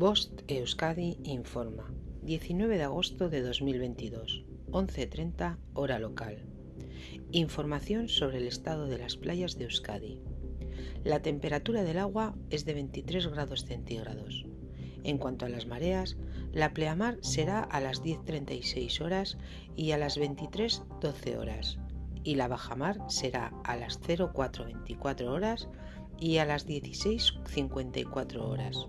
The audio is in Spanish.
Bost Euskadi informa. 19 de agosto de 2022, 11.30 hora local. Información sobre el estado de las playas de Euskadi. La temperatura del agua es de 23 grados centígrados. En cuanto a las mareas, la pleamar será a las 10.36 horas y a las 23.12 horas, y la bajamar será a las 04.24 horas y a las 16.54 horas.